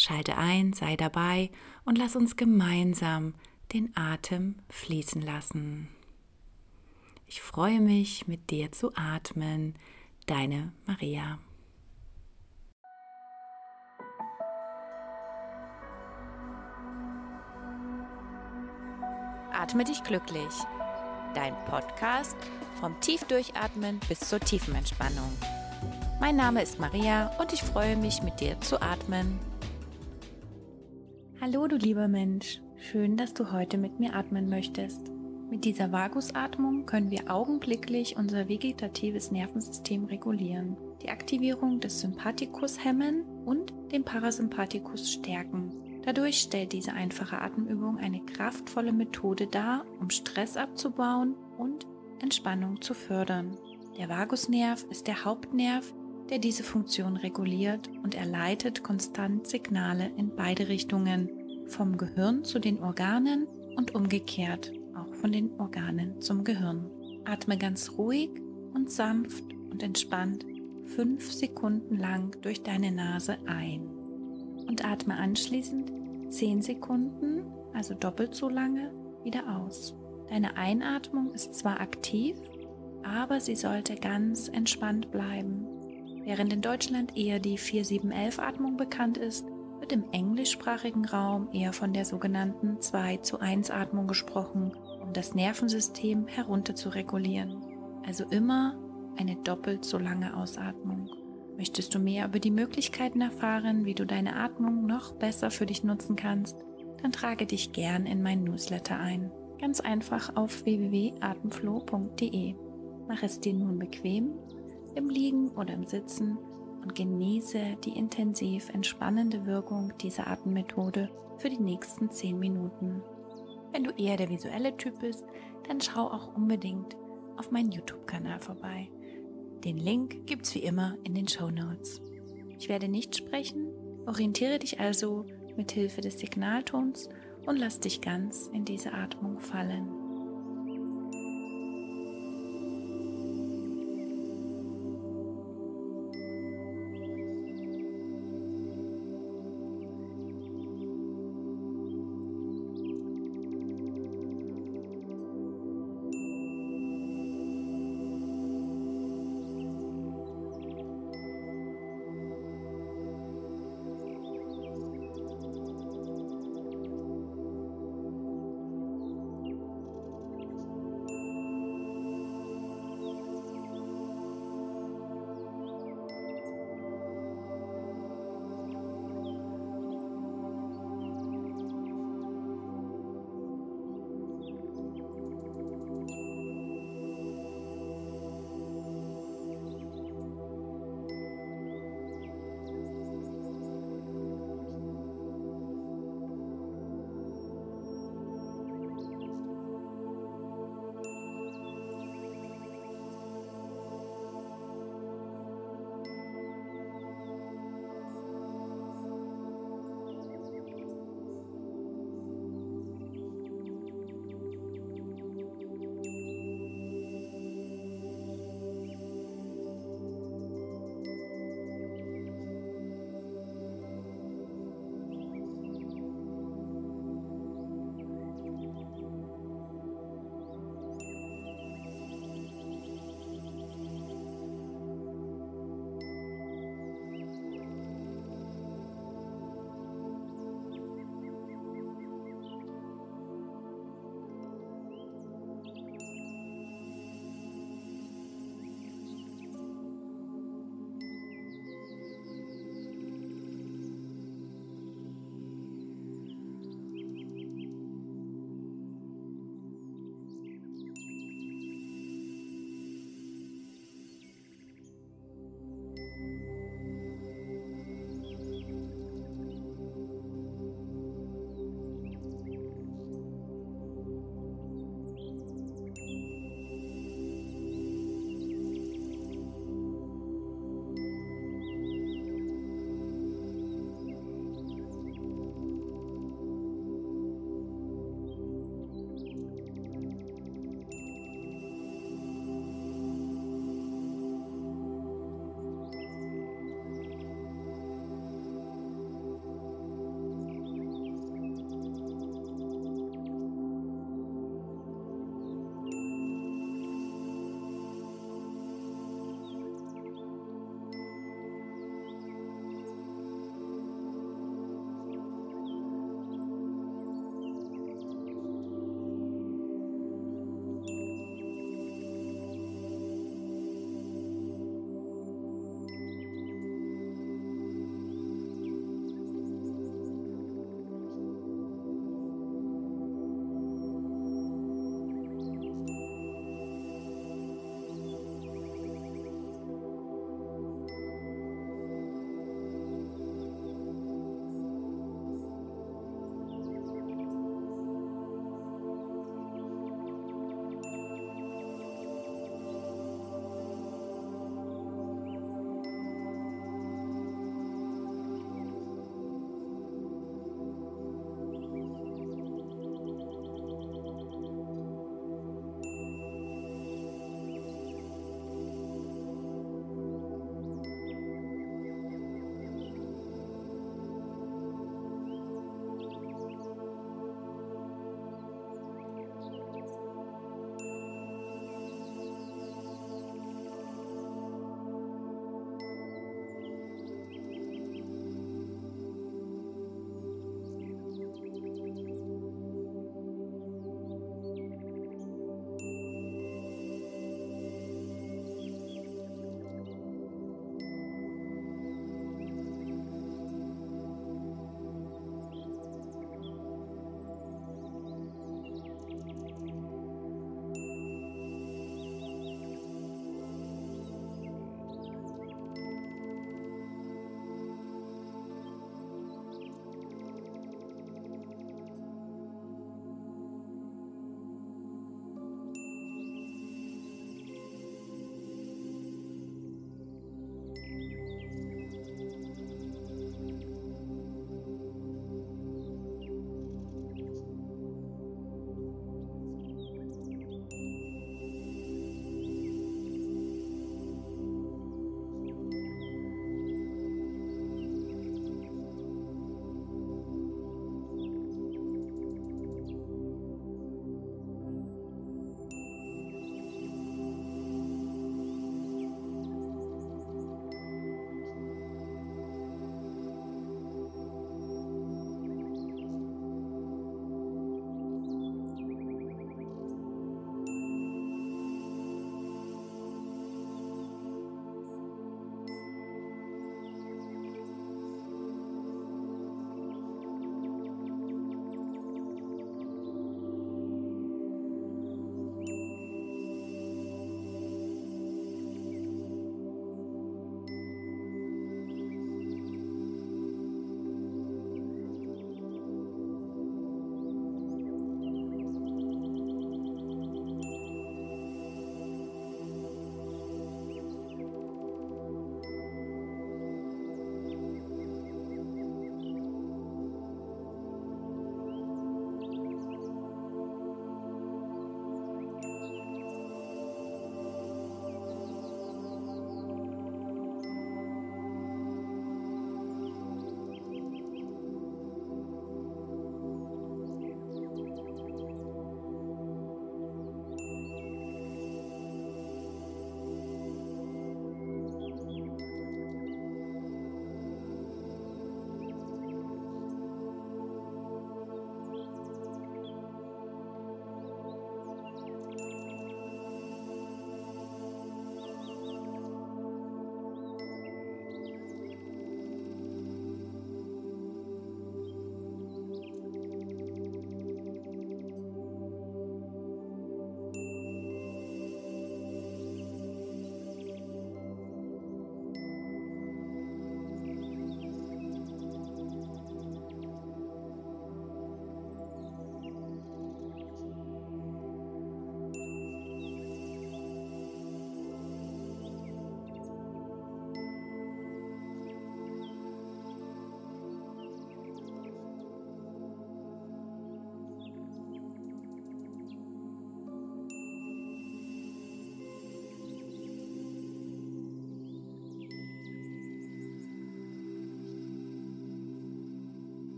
Schalte ein, sei dabei und lass uns gemeinsam den Atem fließen lassen. Ich freue mich, mit dir zu atmen. Deine Maria. Atme dich glücklich. Dein Podcast vom Tiefdurchatmen bis zur tiefen Entspannung. Mein Name ist Maria und ich freue mich, mit dir zu atmen. Hallo du lieber Mensch, schön, dass du heute mit mir atmen möchtest. Mit dieser Vagusatmung können wir augenblicklich unser vegetatives Nervensystem regulieren, die Aktivierung des Sympathikus hemmen und den Parasympathikus stärken. Dadurch stellt diese einfache Atemübung eine kraftvolle Methode dar, um Stress abzubauen und Entspannung zu fördern. Der Vagusnerv ist der Hauptnerv, der diese Funktion reguliert und er leitet konstant Signale in beide Richtungen, vom Gehirn zu den Organen und umgekehrt, auch von den Organen zum Gehirn. Atme ganz ruhig und sanft und entspannt fünf Sekunden lang durch deine Nase ein und atme anschließend zehn Sekunden, also doppelt so lange, wieder aus. Deine Einatmung ist zwar aktiv, aber sie sollte ganz entspannt bleiben Während in Deutschland eher die 4-7-11-Atmung bekannt ist, wird im englischsprachigen Raum eher von der sogenannten 2 zu 1 Atmung gesprochen, um das Nervensystem herunter zu regulieren. Also immer eine doppelt so lange Ausatmung. Möchtest du mehr über die Möglichkeiten erfahren, wie du deine Atmung noch besser für dich nutzen kannst, dann trage dich gern in mein Newsletter ein. Ganz einfach auf www.atemflow.de. Mach es dir nun bequem im Liegen oder im Sitzen und genieße die intensiv entspannende Wirkung dieser Atemmethode für die nächsten 10 Minuten. Wenn du eher der visuelle Typ bist, dann schau auch unbedingt auf meinen YouTube-Kanal vorbei. Den Link gibt's wie immer in den Show Notes. Ich werde nicht sprechen, orientiere dich also mit Hilfe des Signaltons und lass dich ganz in diese Atmung fallen.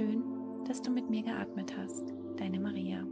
Schön, dass du mit mir geatmet hast. Deine Maria.